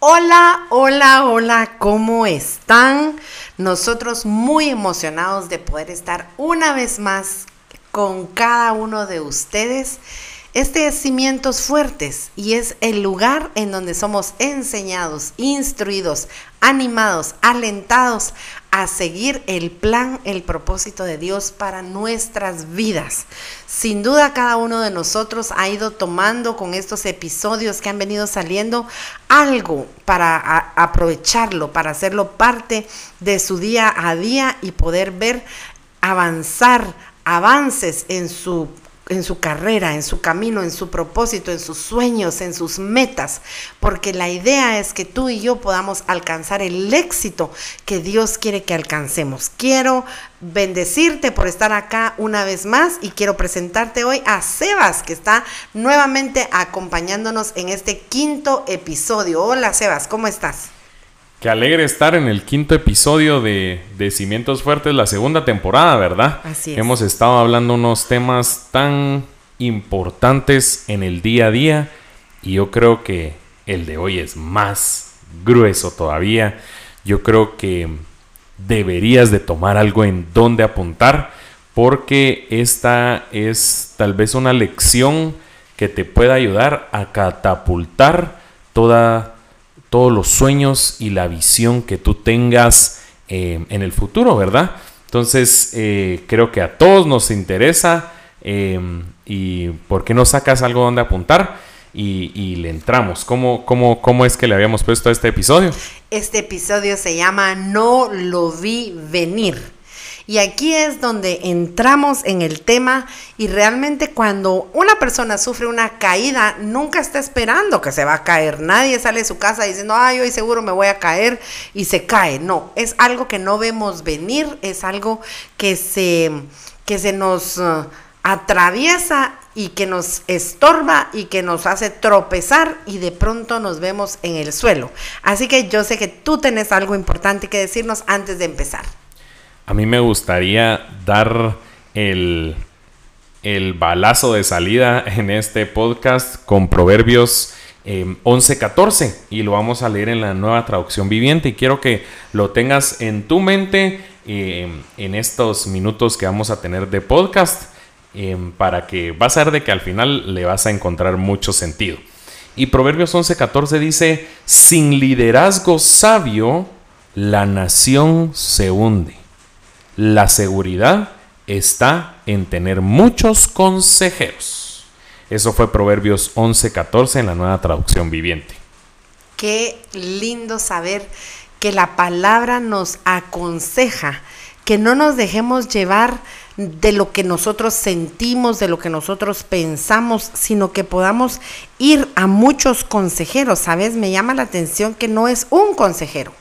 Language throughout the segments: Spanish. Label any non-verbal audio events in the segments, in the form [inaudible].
Hola, hola, hola, ¿cómo están? Nosotros muy emocionados de poder estar una vez más con cada uno de ustedes este es Cimientos Fuertes y es el lugar en donde somos enseñados, instruidos, animados, alentados a seguir el plan, el propósito de Dios para nuestras vidas. Sin duda cada uno de nosotros ha ido tomando con estos episodios que han venido saliendo algo para aprovecharlo, para hacerlo parte de su día a día y poder ver avanzar avances en su en su carrera, en su camino, en su propósito, en sus sueños, en sus metas, porque la idea es que tú y yo podamos alcanzar el éxito que Dios quiere que alcancemos. Quiero bendecirte por estar acá una vez más y quiero presentarte hoy a Sebas, que está nuevamente acompañándonos en este quinto episodio. Hola Sebas, ¿cómo estás? Qué alegre estar en el quinto episodio de, de, Cimientos Fuertes, la segunda temporada, ¿verdad? Así es. Hemos estado hablando unos temas tan importantes en el día a día y yo creo que el de hoy es más grueso todavía. Yo creo que deberías de tomar algo en donde apuntar porque esta es tal vez una lección que te pueda ayudar a catapultar toda todos los sueños y la visión que tú tengas eh, en el futuro, ¿verdad? Entonces, eh, creo que a todos nos interesa eh, y ¿por qué no sacas algo donde apuntar? Y, le entramos. ¿Cómo, cómo, ¿Cómo es que le habíamos puesto a este episodio? Este episodio se llama No lo vi venir. Y aquí es donde entramos en el tema y realmente cuando una persona sufre una caída, nunca está esperando que se va a caer. Nadie sale de su casa diciendo, ay, hoy seguro me voy a caer y se cae. No, es algo que no vemos venir, es algo que se, que se nos uh, atraviesa y que nos estorba y que nos hace tropezar y de pronto nos vemos en el suelo. Así que yo sé que tú tenés algo importante que decirnos antes de empezar. A mí me gustaría dar el, el balazo de salida en este podcast con Proverbios eh, 11-14 y lo vamos a leer en la nueva traducción viviente y quiero que lo tengas en tu mente em, en estos minutos que vamos a tener de podcast em, para que vas a ver de que al final le vas a encontrar mucho sentido. Y Proverbios 11-14 dice, sin liderazgo sabio, la nación se hunde la seguridad está en tener muchos consejeros. Eso fue Proverbios 11:14 en la nueva traducción viviente. Qué lindo saber que la palabra nos aconseja, que no nos dejemos llevar de lo que nosotros sentimos, de lo que nosotros pensamos, sino que podamos ir a muchos consejeros. ¿Sabes? Me llama la atención que no es un consejero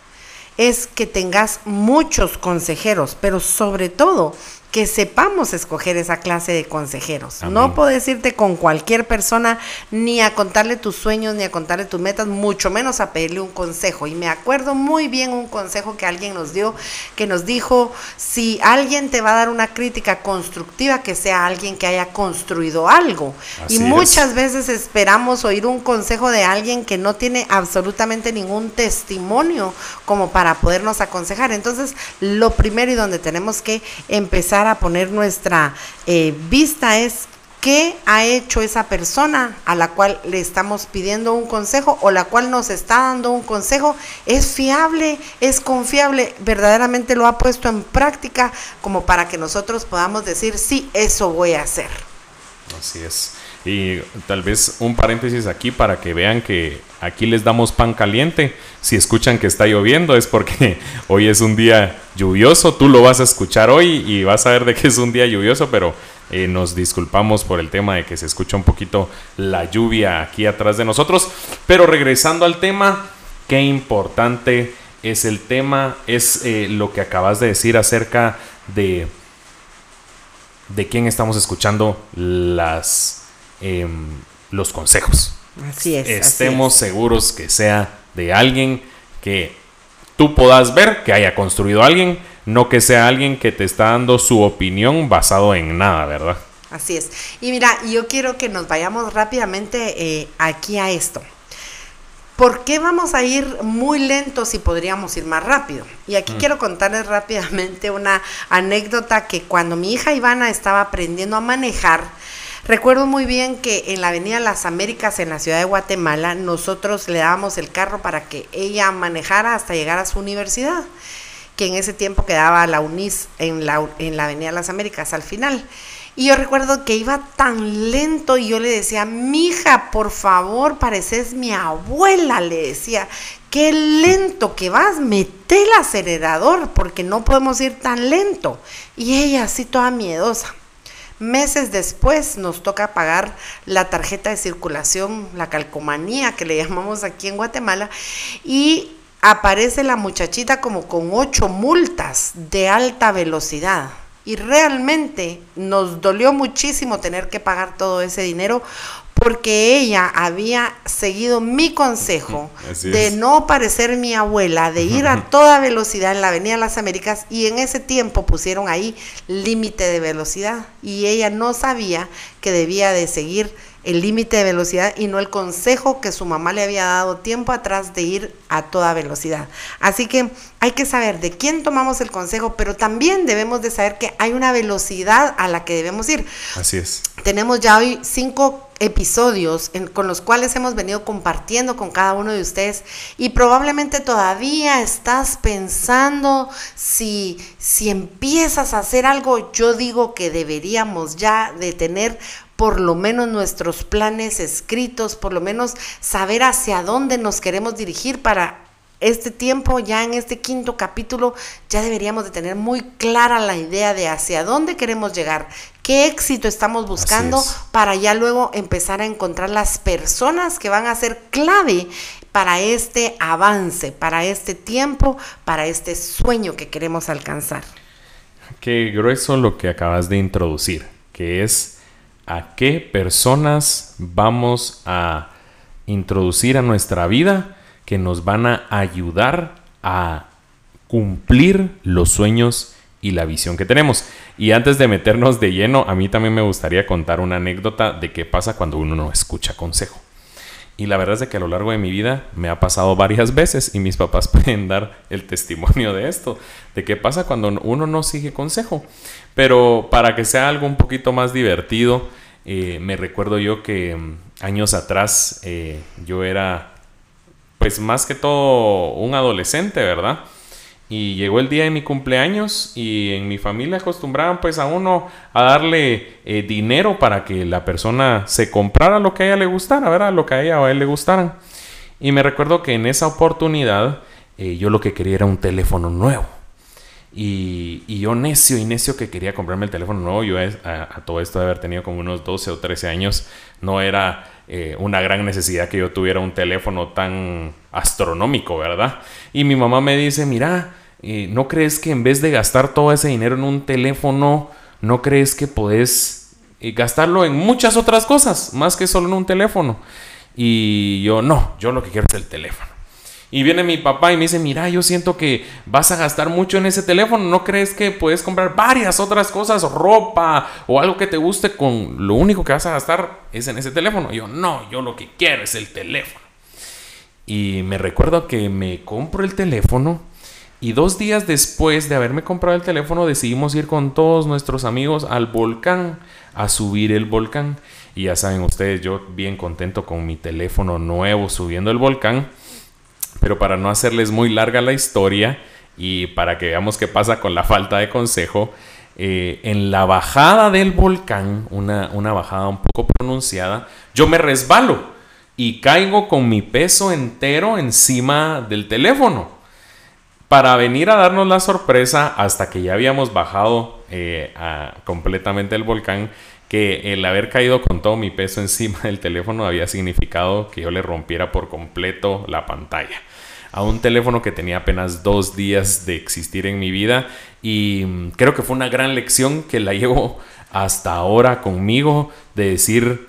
es que tengas muchos consejeros, pero sobre todo que sepamos escoger esa clase de consejeros. No puedes irte con cualquier persona ni a contarle tus sueños, ni a contarle tus metas, mucho menos a pedirle un consejo. Y me acuerdo muy bien un consejo que alguien nos dio, que nos dijo, si alguien te va a dar una crítica constructiva, que sea alguien que haya construido algo. y muchas veces esperamos oír un consejo de alguien que no tiene absolutamente ningún testimonio como para podernos aconsejar. Entonces, lo primero y donde tenemos que empezar a poner nuestra eh, vista es qué ha hecho esa persona a la cual le estamos pidiendo un consejo o la cual nos está dando un consejo. Es fiable, es confiable, verdaderamente lo ha puesto en práctica como para que nosotros podamos decir, sí, eso voy a hacer. Así es. Y tal vez un paréntesis aquí para que vean que aquí les damos pan caliente. Si escuchan que está lloviendo es porque [laughs] hoy es un día lluvioso. Tú lo vas a escuchar hoy y vas a ver de que es un día lluvioso, pero eh, nos disculpamos por el tema de que se escucha un poquito la lluvia aquí atrás de nosotros. Pero regresando al tema, qué importante es el tema, es eh, lo que acabas de decir acerca de de quién estamos escuchando las Em, los consejos. Así es. Estemos seguros que sea de alguien que tú puedas ver que haya construido alguien, no que sea alguien que te está dando su opinión basado en nada, ¿verdad? Así es. Y mira, yo quiero que nos vayamos rápidamente eh, aquí a esto. ¿Por qué vamos a ir muy lentos si podríamos ir más rápido? Y aquí mm. quiero contarles rápidamente una anécdota que cuando mi hija Ivana estaba aprendiendo a manejar, recuerdo muy bien que en la Avenida Las Américas en la ciudad de Guatemala nosotros le dábamos el carro para que ella manejara hasta llegar a su universidad, que en ese tiempo quedaba la UNIS en la, en la Avenida Las Américas al final. Y yo recuerdo que iba tan lento y yo le decía, mija, por favor, pareces mi abuela, le decía, qué lento que vas, mete el acelerador porque no podemos ir tan lento. Y ella así toda miedosa. Meses después nos toca pagar la tarjeta de circulación, la calcomanía que le llamamos aquí en Guatemala, y aparece la muchachita como con ocho multas de alta velocidad. Y realmente nos dolió muchísimo tener que pagar todo ese dinero porque ella había seguido mi consejo [laughs] de no parecer mi abuela, de ir a [laughs] toda velocidad en la Avenida Las Américas y en ese tiempo pusieron ahí límite de velocidad y ella no sabía que debía de seguir el límite de velocidad y no el consejo que su mamá le había dado tiempo atrás de ir a toda velocidad. Así que hay que saber de quién tomamos el consejo, pero también debemos de saber que hay una velocidad a la que debemos ir. Así es. Tenemos ya hoy cinco episodios con los cuales hemos venido compartiendo con cada uno de ustedes y probablemente todavía estás pensando si, si empiezas a hacer algo, yo digo que deberíamos ya de tener por lo menos nuestros planes escritos, por lo menos saber hacia dónde nos queremos dirigir para este tiempo, ya en este quinto capítulo, ya deberíamos de tener muy clara la idea de hacia dónde queremos llegar, qué éxito estamos buscando para ya luego empezar a encontrar las personas que van a ser clave para este avance, para este tiempo, para este sueño que queremos alcanzar. Qué grueso lo que acabas de introducir, que es a qué personas vamos a introducir a nuestra vida que nos van a ayudar a cumplir los sueños y la visión que tenemos. Y antes de meternos de lleno, a mí también me gustaría contar una anécdota de qué pasa cuando uno no escucha consejo. Y la verdad es que a lo largo de mi vida me ha pasado varias veces y mis papás [laughs] pueden dar el testimonio de esto, de qué pasa cuando uno no sigue consejo. Pero para que sea algo un poquito más divertido, eh, me recuerdo yo que mm, años atrás eh, yo era, pues más que todo, un adolescente, ¿verdad? Y llegó el día de mi cumpleaños y en mi familia acostumbraban pues a uno a darle eh, dinero para que la persona se comprara lo que a ella le gustara, ¿verdad? Lo que a ella o a él le gustaran. Y me recuerdo que en esa oportunidad yo lo que quería era un teléfono nuevo. Y, yo necio y necio que quería comprarme el teléfono nuevo, yo a, todo esto de haber tenido como unos 12 o 13 años, no era eh, una gran necesidad que yo tuviera un teléfono tan astronómico, ¿verdad? Y mi mamá me dice, mira, eh, ¿no crees que en vez de gastar todo ese dinero en un teléfono, no crees que podés eh, gastarlo en muchas otras cosas, más que solo en un teléfono? Y yo, no, yo lo que quiero es el teléfono. Y viene mi papá y me dice, mira, yo siento que vas a gastar mucho en ese teléfono, ¿no crees que puedes comprar varias otras cosas, ropa o algo que te guste con lo único que vas a gastar es en ese teléfono? Y yo, no, yo lo que quiero es el teléfono. Y me recuerdo que me compro el teléfono y dos días después de haberme comprado el teléfono decidimos ir con todos nuestros amigos al volcán, a subir el volcán. Y ya saben ustedes, yo bien contento con mi teléfono nuevo subiendo el volcán. Pero para no hacerles muy larga la historia y para que veamos qué pasa con la falta de consejo, eh, en la bajada del volcán, una, una bajada un poco pronunciada, yo me resbalo y caigo con mi peso entero encima del teléfono. Para venir a darnos la sorpresa hasta que ya habíamos bajado eh, completamente el volcán, que el haber caído con todo mi peso encima del teléfono había significado que yo le rompiera por completo la pantalla a un teléfono que tenía apenas dos días de existir en mi vida. Y mm, creo que fue una gran lección que la llevo hasta ahora conmigo de decir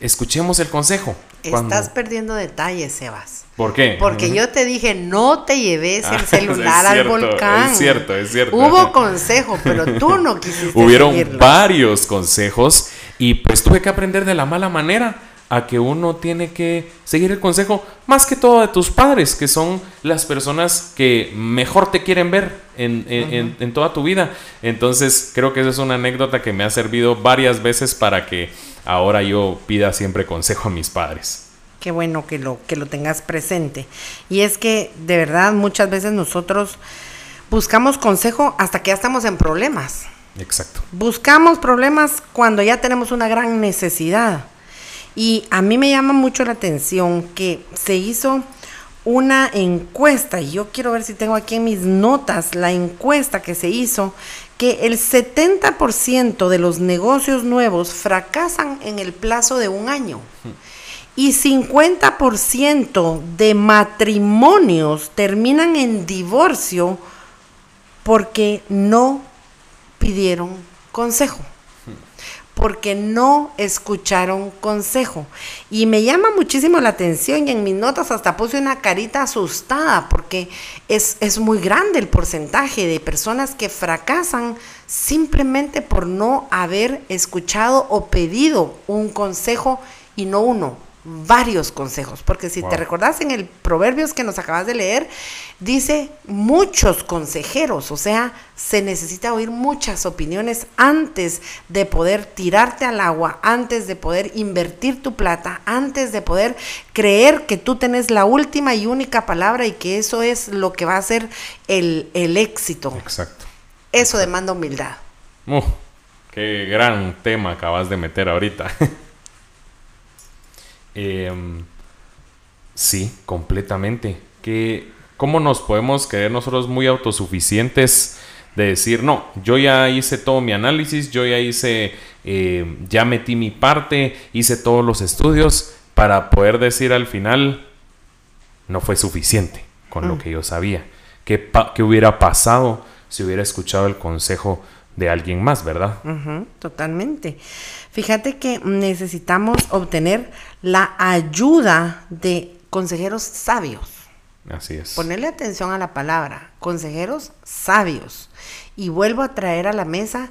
escuchemos el consejo. Estás perdiendo detalles, Sebas. ¿Por qué? Porque yo te dije, no te lleves el Ah, [laughs] celular al volcán. es cierto, es cierto. Hubo consejo, pero tú no [laughs] quisiste Hubieron seguirlo. varios consejos y pues tuve que aprender de la mala manera a que uno tiene que seguir el consejo más que todo de tus padres, que son las personas que mejor te quieren ver en, en- en- en toda tu vida. Entonces creo que esa es una anécdota que me ha servido varias veces para que ahora yo pida siempre consejo a mis padres. Qué bueno que lo, que lo tengas presente. Y es que de verdad muchas veces nosotros buscamos consejo hasta que ya estamos en problemas. Exacto. Buscamos problemas cuando ya tenemos una gran necesidad. Y a mí me llama mucho la atención que se hizo una encuesta, y yo quiero ver si tengo aquí en mis notas la encuesta que se hizo, que el 70% de los negocios nuevos fracasan en el plazo de un año. Y 50% de matrimonios terminan en divorcio porque no pidieron consejo, porque no escucharon consejo. Y me llama muchísimo la atención y en mis notas hasta puse una carita asustada porque es, es muy grande el porcentaje de personas que fracasan simplemente por no haber escuchado o pedido un consejo y no uno, varios consejos, porque si Wow. te recordás en el Proverbios que nos acabas de leer, dice muchos consejeros, o sea, se necesita oír muchas opiniones antes de poder tirarte al agua, antes de poder invertir tu plata, antes de poder creer que tú tenés la última y única palabra y que eso es lo que va a ser el, el éxito. Exacto. Eso demanda humildad. Uh, qué gran tema acabas de meter ahorita. [laughs] Em, sí, completamente. Que, ¿Cómo nos podemos creer nosotros muy autosuficientes de decir, no, yo ya hice todo mi análisis, yo ya hice, eh, ya metí mi parte, hice todos los estudios para poder decir al final, no fue suficiente con lo que yo sabía. ¿Qué, qué hubiera pasado si hubiera escuchado el consejo de alguien más, verdad? Totalmente. Fíjate que necesitamos obtener la ayuda de consejeros sabios. Así es. Ponerle atención a la palabra, consejeros sabios. Y vuelvo a traer a la mesa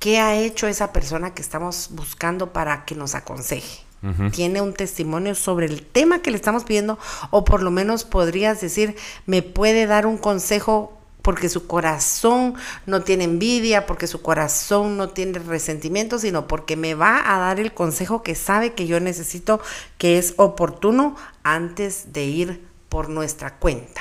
qué ha hecho esa persona que estamos buscando para que nos aconseje. Tiene un testimonio sobre el tema que le estamos pidiendo o por lo menos podrías decir, me puede dar un consejo porque su corazón no tiene envidia, porque su corazón no tiene resentimiento, sino porque me va a dar el consejo que sabe que yo necesito, que es oportuno antes de ir por nuestra cuenta.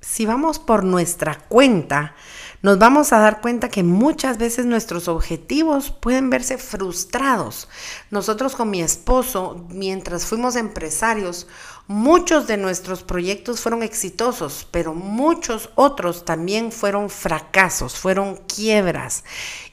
Si vamos por nuestra cuenta, nos vamos a dar cuenta que muchas veces nuestros objetivos pueden verse frustrados. Nosotros con mi esposo, mientras fuimos empresarios, muchos de nuestros proyectos fueron exitosos, pero muchos otros también fueron fracasos, fueron quiebras.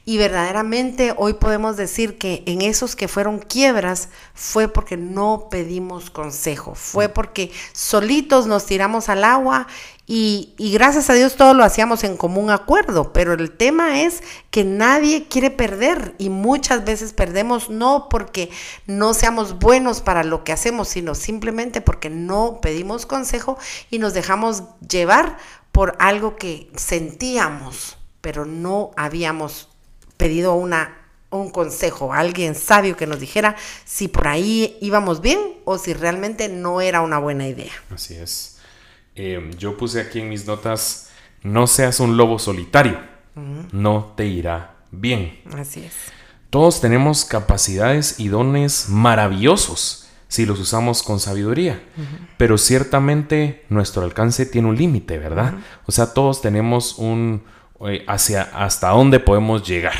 Y verdaderamente hoy podemos decir que en esos que fueron quiebras fue porque no pedimos consejo, fue porque solitos nos tiramos al agua y, y gracias a Dios todo lo hacíamos en común acuerdo, pero el tema es que nadie quiere perder y muchas veces perdemos no porque no seamos buenos para lo que hacemos, sino simplemente porque no pedimos consejo y nos dejamos llevar por algo que sentíamos, pero no habíamos pedido una, un consejo, alguien sabio que nos dijera si por ahí íbamos bien o si realmente no era una buena idea. Así es. Eh, yo puse aquí en mis notas, no seas un lobo solitario, no te irá bien. Así es. Todos tenemos capacidades y dones maravillosos si los usamos con sabiduría, pero ciertamente nuestro alcance tiene un límite, ¿verdad? O sea, todos tenemos un eh, hacia hasta dónde podemos llegar.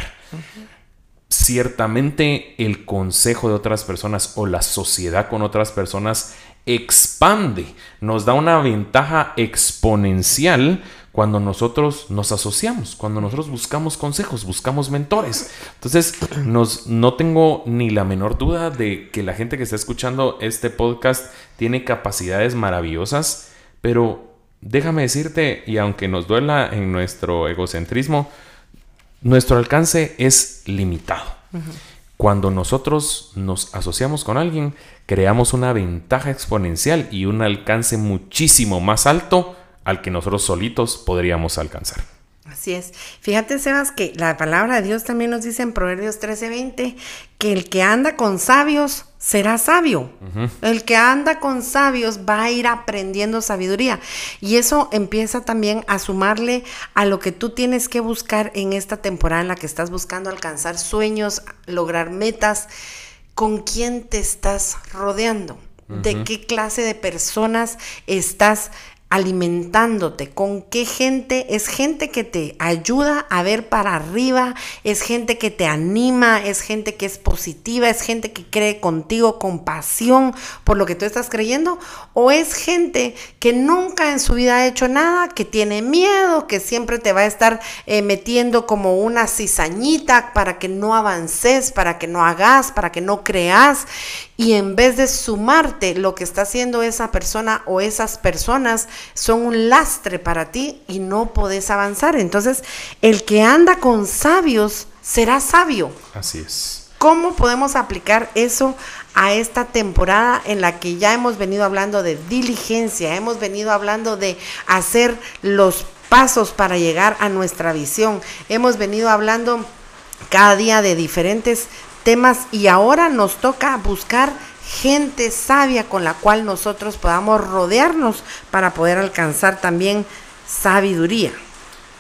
Ciertamente el consejo de otras personas o la sociedad con otras personas expande, nos da una ventaja exponencial cuando nosotros nos asociamos, cuando nosotros buscamos consejos, buscamos mentores. Entonces, nos, no tengo ni la menor duda de que la gente que está escuchando este podcast tiene capacidades maravillosas, pero déjame decirte, y aunque nos duela en nuestro egocentrismo, nuestro alcance es limitado. Cuando nosotros nos asociamos con alguien, creamos una ventaja exponencial y un alcance muchísimo más alto al que nosotros solitos podríamos alcanzar. Así es. Fíjate, Sebas, que la palabra de Dios también nos dice en Proverbios 13:20 que el que anda con sabios será sabio. El que anda con sabios va a ir aprendiendo sabiduría. Y eso empieza también a sumarle a lo que tú tienes que buscar en esta temporada en la que estás buscando alcanzar sueños, lograr metas. ¿Con quién te estás rodeando? ¿De qué clase de personas estás alimentándote, con qué gente, es gente que te ayuda a ver para arriba, es gente que te anima, es gente que es positiva, es gente que cree contigo con pasión por lo que tú estás creyendo, o es gente que nunca en su vida ha hecho nada, que tiene miedo, que siempre te va a estar eh, metiendo como una cizañita para que no avances, para que no hagas, para que no creas, y en vez de sumarte, lo que está haciendo esa persona o esas personas son un lastre para ti y no podés avanzar. Entonces, el que anda con sabios será sabio. Así es. ¿Cómo podemos aplicar eso a esta temporada en la que ya hemos venido hablando de diligencia, hemos venido hablando de hacer los pasos para llegar a nuestra visión, hemos venido hablando cada día de diferentes temas y ahora nos toca buscar gente sabia con la cual nosotros podamos rodearnos para poder alcanzar también sabiduría.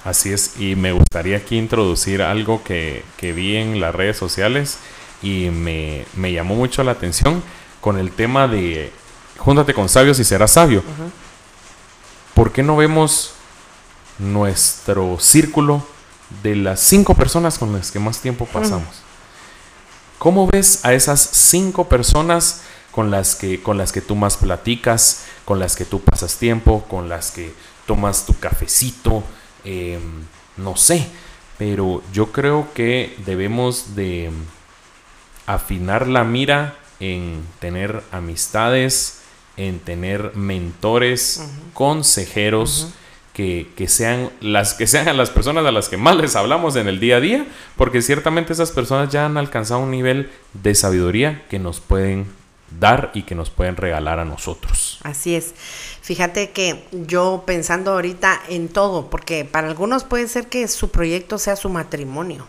Así es, y me gustaría aquí introducir algo que, vi en las redes sociales y me, llamó mucho la atención con el tema de júntate con sabios y serás sabio. ¿Por qué no vemos nuestro círculo de las cinco personas con las que más tiempo pasamos? ¿Cómo ves a esas cinco personas con las que, con las que tú más platicas, con las que tú pasas tiempo, con las que tomas tu cafecito? Em, no sé, pero yo creo que debemos de afinar la mira en tener amistades, en tener mentores, consejeros que, sean las que sean las personas a las que más les hablamos en el día a día, porque ciertamente esas personas ya han alcanzado un nivel de sabiduría que nos pueden dar y que nos pueden regalar a nosotros. Así es. Fíjate que yo pensando ahorita en todo, porque para algunos puede ser que su proyecto sea su matrimonio,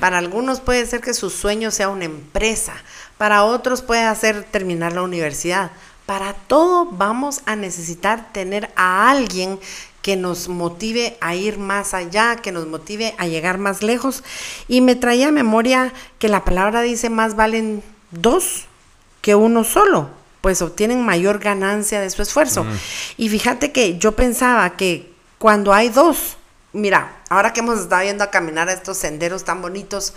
para algunos puede ser que su sueño sea una empresa, para otros puede ser terminar la universidad. Para todo vamos a necesitar tener a alguien que nos motive a ir más allá, que nos motive a llegar más lejos. Y me traía a memoria que la palabra dice más valen dos que uno solo, pues obtienen mayor ganancia de su esfuerzo. Mm. Y fíjate que yo pensaba que cuando hay dos, mira, ahora que hemos estado viendo a caminar a estos senderos tan bonitos,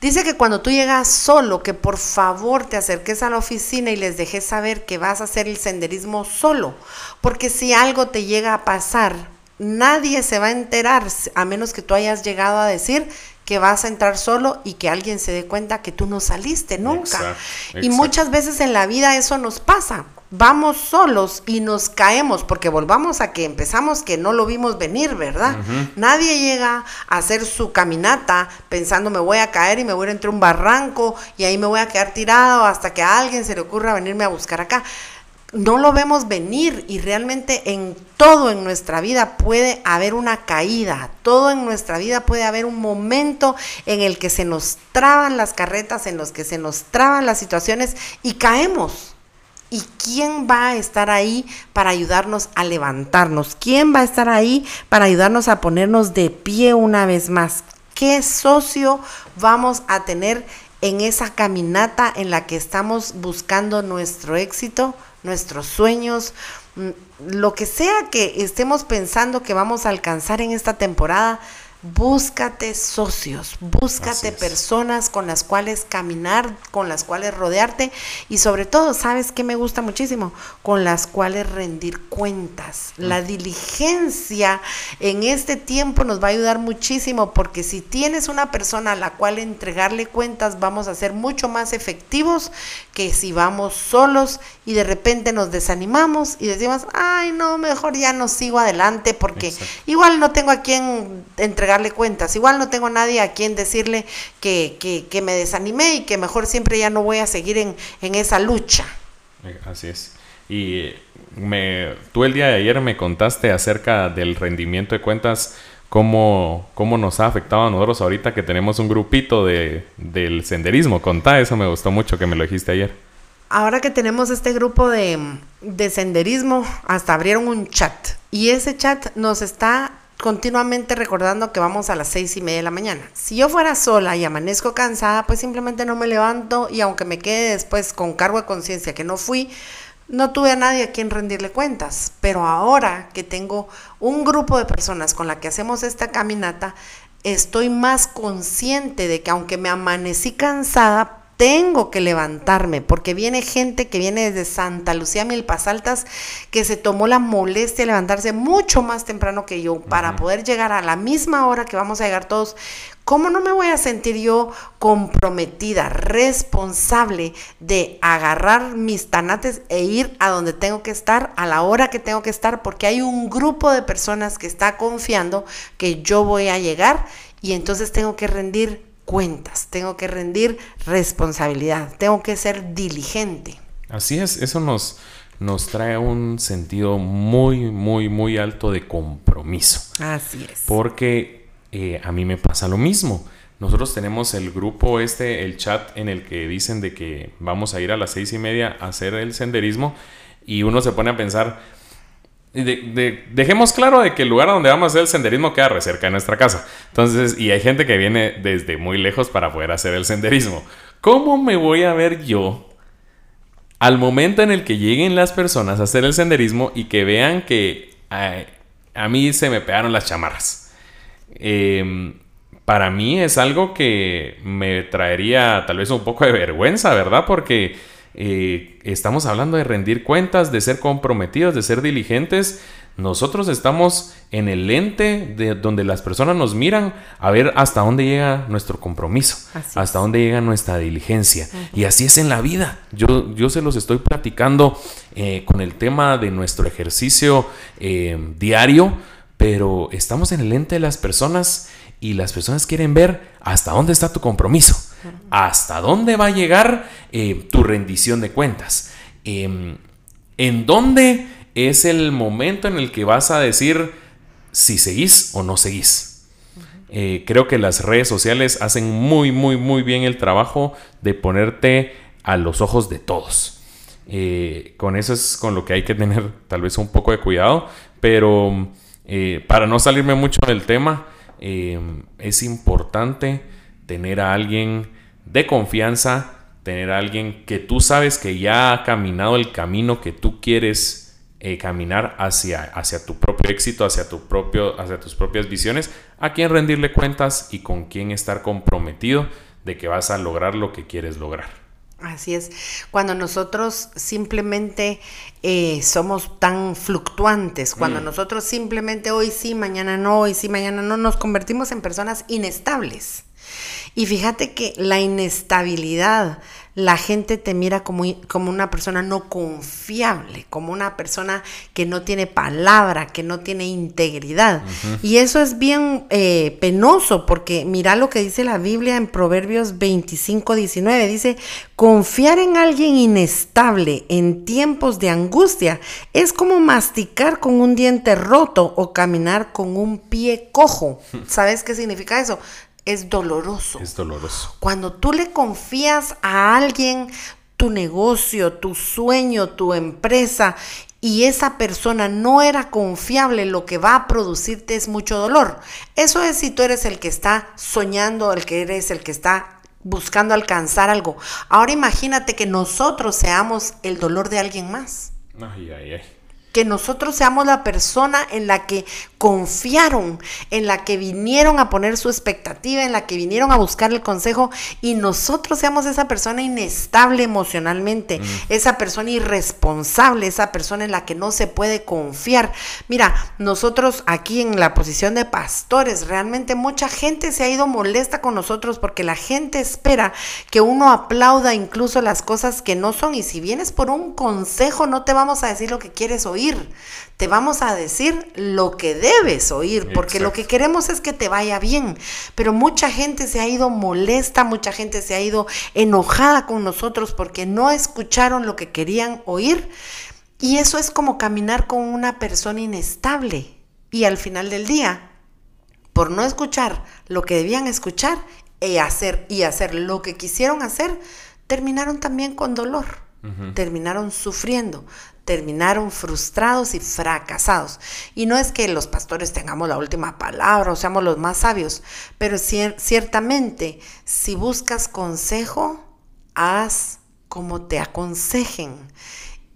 dice que cuando tú llegas solo, que por favor te acerques a la oficina y les dejes saber que vas a hacer el senderismo solo, porque si algo te llega a pasar, nadie se va a enterar a menos que tú hayas llegado a decir que vas a entrar solo y que alguien se dé cuenta que tú no saliste nunca. Y muchas veces en la vida eso nos pasa. Vamos solos y nos caemos porque volvamos a que empezamos que no lo vimos venir, ¿verdad? Nadie llega a hacer su caminata pensando me voy a caer y me voy a ir entre un barranco y ahí me voy a quedar tirado hasta que a alguien se le ocurra venirme a buscar acá no lo vemos venir y realmente en todo en nuestra vida puede haber una caída, todo en nuestra vida puede haber un momento en el que se nos traban las carretas, en los que se nos traban las situaciones y caemos. ¿Y quién va a estar ahí para ayudarnos a levantarnos? ¿Quién va a estar ahí para ayudarnos a ponernos de pie una vez más? ¿Qué socio vamos a tener en esa caminata en la que estamos buscando nuestro éxito? Nuestros sueños, mm, lo que sea que estemos pensando que vamos a alcanzar en esta temporada, Búscate socios, búscate personas con las cuales caminar, con las cuales rodearte y sobre todo, ¿sabes qué me gusta muchísimo? Con las cuales rendir cuentas. La diligencia en este tiempo nos va a ayudar muchísimo porque si tienes una persona a la cual entregarle cuentas, vamos a ser mucho más efectivos que si vamos solos y de repente nos desanimamos y decimos, ay, no, mejor ya no sigo adelante porque igual no tengo a quien entregar entregarle cuentas. Igual no tengo nadie a quien decirle que, que, que me desanimé y que mejor siempre ya no voy a seguir en, en esa lucha. Así es. Y me, tú el día de ayer me contaste acerca del rendimiento de cuentas, cómo, cómo nos ha afectado a nosotros ahorita que tenemos un grupito de, del senderismo. Contá, eso me gustó mucho que me lo dijiste ayer. Ahora que tenemos este grupo de, de senderismo, hasta abrieron un chat. Y ese chat nos está continuamente recordando que vamos a las seis y media de la mañana. Si yo fuera sola y amanezco cansada, pues simplemente no me levanto y aunque me quede después con cargo de conciencia que no fui, no tuve a nadie a quien rendirle cuentas. Pero ahora que tengo un grupo de personas con la que hacemos esta caminata, estoy más consciente de que aunque me amanecí cansada, tengo que levantarme, porque viene gente que viene desde Santa Lucía, Milpas Altas, que se tomó la molestia de levantarse mucho más temprano que yo para poder llegar a la misma hora que vamos a llegar todos. ¿Cómo no me voy a sentir yo comprometida, responsable de agarrar mis tanates e ir a donde tengo que estar, a la hora que tengo que estar? Porque hay un grupo de personas que está confiando que yo voy a llegar y entonces tengo que rendir cuentas, tengo que rendir responsabilidad, tengo que ser diligente. Así es, eso nos, nos trae un sentido muy, muy, muy alto de compromiso. Así es. Porque eh, a mí me pasa lo mismo. Nosotros tenemos el grupo este, el chat en el que dicen de que vamos a ir a las seis y media a hacer el senderismo y uno se pone a pensar, dejemos claro de que el lugar donde vamos a hacer el senderismo queda re cerca de nuestra casa. Entonces, y hay gente que viene desde muy lejos para poder hacer el senderismo. ¿Cómo me voy a ver yo al momento en el que lleguen las personas a hacer el senderismo y que vean que a mí se me pegaron las chamarras? Em, para mí es algo que me traería tal vez un poco de vergüenza, ¿verdad? Porque eh, estamos hablando de rendir cuentas, de ser comprometidos, de ser diligentes. Nosotros estamos en el lente de donde las personas nos miran a ver hasta dónde llega nuestro compromiso, hasta dónde llega nuestra diligencia. Y así es en la vida. Yo, yo se los estoy platicando eh, con el tema de nuestro ejercicio eh, diario, pero estamos en el lente de las personas y las personas quieren ver hasta dónde está tu compromiso, hasta dónde va a llegar eh, tu rendición de cuentas, em, en dónde es el momento en el que vas a decir si seguís o no seguís. Eh, creo que las redes sociales hacen muy, muy, muy bien el trabajo de ponerte a los ojos de todos. Eh, con eso es con lo que hay que tener tal vez un poco de cuidado, pero para no salirme mucho del tema, Em, es importante tener a alguien de confianza, tener a alguien que tú sabes que ya ha caminado el camino que tú quieres eh, caminar hacia, hacia tu propio éxito, hacia, tu propio, hacia tus propias visiones, a quien rendirle cuentas y con quien estar comprometido de que vas a lograr lo que quieres lograr. Así es, cuando nosotros simplemente eh, somos tan fluctuantes, cuando mm. nosotros simplemente hoy sí, mañana no, hoy sí, mañana no, nos convertimos en personas inestables. Y fíjate que la inestabilidad la gente te mira como, como una persona no confiable, como una persona que no tiene palabra, que no tiene integridad. Y eso es bien eh, penoso porque mira lo que dice la Biblia en Proverbios 25, 19. Dice, confiar en alguien inestable en tiempos de angustia es como masticar con un diente roto o caminar con un pie cojo. [laughs] ¿Sabes qué significa eso? Es doloroso. Es doloroso. Cuando tú le confías a alguien tu negocio, tu sueño, tu empresa y esa persona no era confiable, lo que va a producirte es mucho dolor. Eso es si tú eres el que está soñando, el que eres el que está buscando alcanzar algo. Ahora imagínate que nosotros seamos el dolor de alguien más. Ay, ay, ay que nosotros seamos la persona en la que confiaron, en la que vinieron a poner su expectativa, en la que vinieron a buscar el consejo y nosotros seamos esa persona inestable emocionalmente, mm. esa persona irresponsable, esa persona en la que no se puede confiar. Mira, nosotros aquí en la posición de pastores, realmente mucha gente se ha ido molesta con nosotros porque la gente espera que uno aplauda incluso las cosas que no son y si vienes por un consejo no te vamos a decir lo que quieres oír oír. Te vamos a decir lo que debes oír, porque lo que queremos es que te vaya bien. Pero mucha gente se ha ido molesta, mucha gente se ha ido enojada con nosotros porque no escucharon lo que querían oír. Y eso es como caminar con una persona inestable. Y al final del día, por no escuchar lo que debían escuchar y hacer, y hacer lo que quisieron hacer, terminaron también con dolor. Terminaron sufriendo, terminaron frustrados y fracasados. Y no es que los pastores tengamos la última palabra o seamos los más sabios, pero ciertamente si buscas consejo, haz como te aconsejen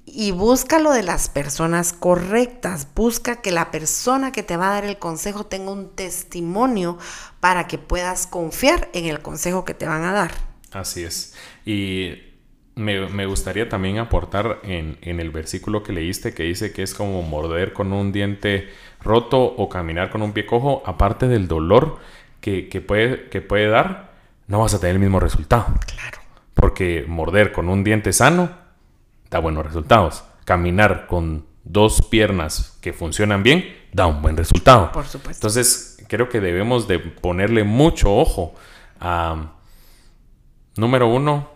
y búscalo de las personas correctas. Busca que la persona que te va a dar el consejo tenga un testimonio para que puedas confiar en el consejo que te van a dar. Así es. Y me, gustaría también aportar en, el versículo que leíste que dice que es como morder con un diente roto o caminar con un pie cojo, aparte del dolor que, que, puede, que puede dar, no vas a tener el mismo resultado. Claro. Porque morder con un diente sano da buenos resultados. Caminar con dos piernas que funcionan bien da un buen resultado. Por supuesto. Entonces, creo que debemos de ponerle mucho ojo a, número uno,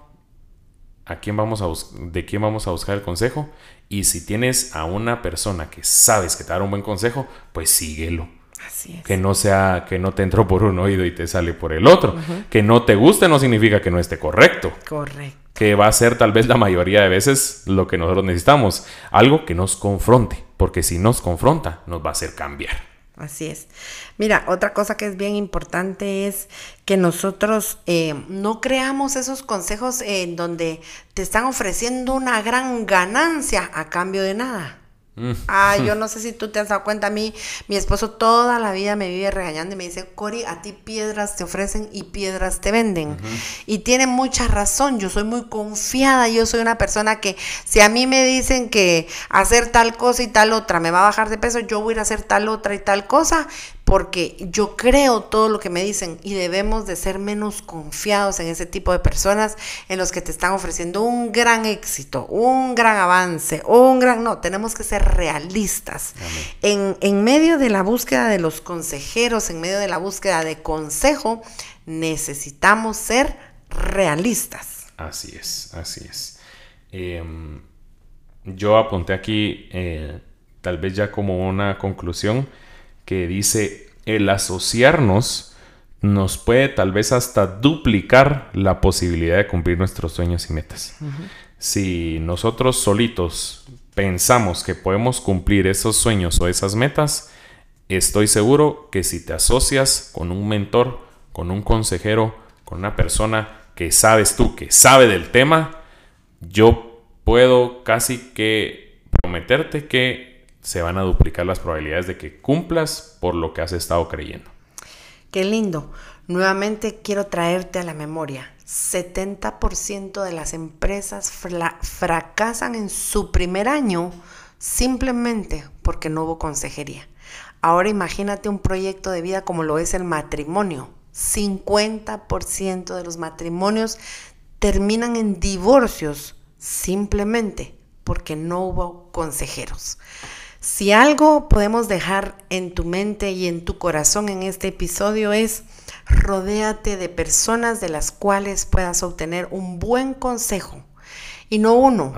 a quién vamos a de quién vamos a buscar el consejo. Y si tienes a una persona que sabes que te da un buen consejo, pues síguelo. Así es. Que no sea, que no te entró por un oído y te sale por el otro. Que no te guste no significa que no esté correcto. Correcto que va a ser tal vez la mayoría de veces lo que nosotros necesitamos. Algo que nos confronte, porque si nos confronta, nos va a hacer cambiar. Así es. Mira, otra cosa que es bien importante es que nosotros eh, no creamos esos consejos en donde te están ofreciendo una gran ganancia a cambio de nada. Ah, yo [laughs] no sé si tú te has dado cuenta, a mí, mi esposo toda la vida me vive regañando y me dice, Cori, a ti piedras te ofrecen y piedras te venden. Y tiene mucha razón, yo soy muy confiada, yo soy una persona que si a mí me dicen que hacer tal cosa y tal otra me va a bajar de peso, yo voy a ir a hacer tal otra y tal cosa, porque yo creo todo lo que me dicen y debemos de ser menos confiados en ese tipo de personas en los que te están ofreciendo un gran éxito, un gran avance, un gran... No, tenemos que ser realistas. En, en medio de la búsqueda de los consejeros, en medio de la búsqueda de consejo, necesitamos ser realistas. Así es, así es. Em, yo apunté aquí, eh, tal vez ya como una conclusión, que dice, el asociarnos nos puede tal vez hasta duplicar la posibilidad de cumplir nuestros sueños y metas. Si nosotros solitos pensamos que podemos cumplir esos sueños o esas metas, estoy seguro que si te asocias con un mentor, con un consejero, con una persona que sabes tú, que sabe del tema, yo puedo casi que prometerte que se van a duplicar las probabilidades de que cumplas por lo que has estado creyendo. Qué lindo. Nuevamente quiero traerte a la memoria. 70% de las empresas fracasan en su primer año simplemente porque no hubo consejería. Ahora imagínate un proyecto de vida como lo es el matrimonio. 50% de los matrimonios terminan en divorcios simplemente porque no hubo consejeros. Si algo podemos dejar en tu mente y en tu corazón en este episodio es rodéate de personas de las cuales puedas obtener un buen consejo. Y no uno.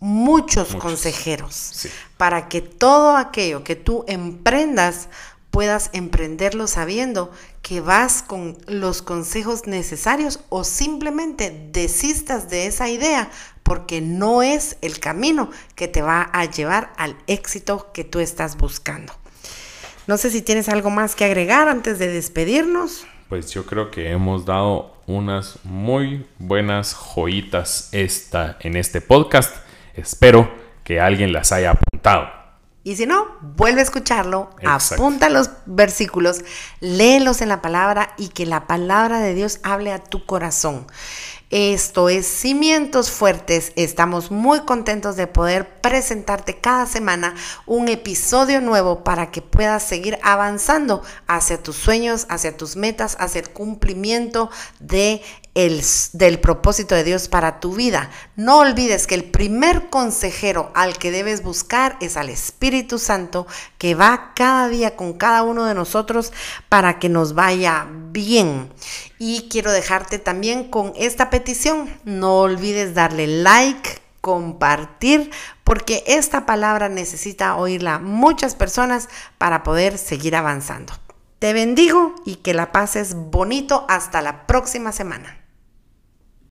Muchos, consejeros. Para que todo aquello que tú emprendas puedas emprenderlo sabiendo que vas con los consejos necesarios o simplemente desistas de esa idea porque no es el camino que te va a llevar al éxito que tú estás buscando. No sé si tienes algo más que agregar antes de despedirnos. Pues yo creo que hemos dado unas muy buenas joyitas esta, en este podcast. Espero que alguien las haya apuntado. Y si no, vuelve a escucharlo, apunta los versículos, léelos en la palabra y que la palabra de Dios hable a tu corazón. Esto es Cimientos Fuertes. Estamos muy contentos de poder presentarte cada semana un episodio nuevo para que puedas seguir avanzando hacia tus sueños, hacia tus metas, hacia el cumplimiento de el, del propósito de Dios para tu vida. No olvides que el primer consejero al que debes buscar es al Espíritu Santo que va cada día con cada uno de nosotros para que nos vaya bien. Y quiero dejarte también con esta petición. No olvides darle like, compartir, porque esta palabra necesita oírla muchas personas para poder seguir avanzando. Te bendigo y que la pases bonito hasta la próxima semana.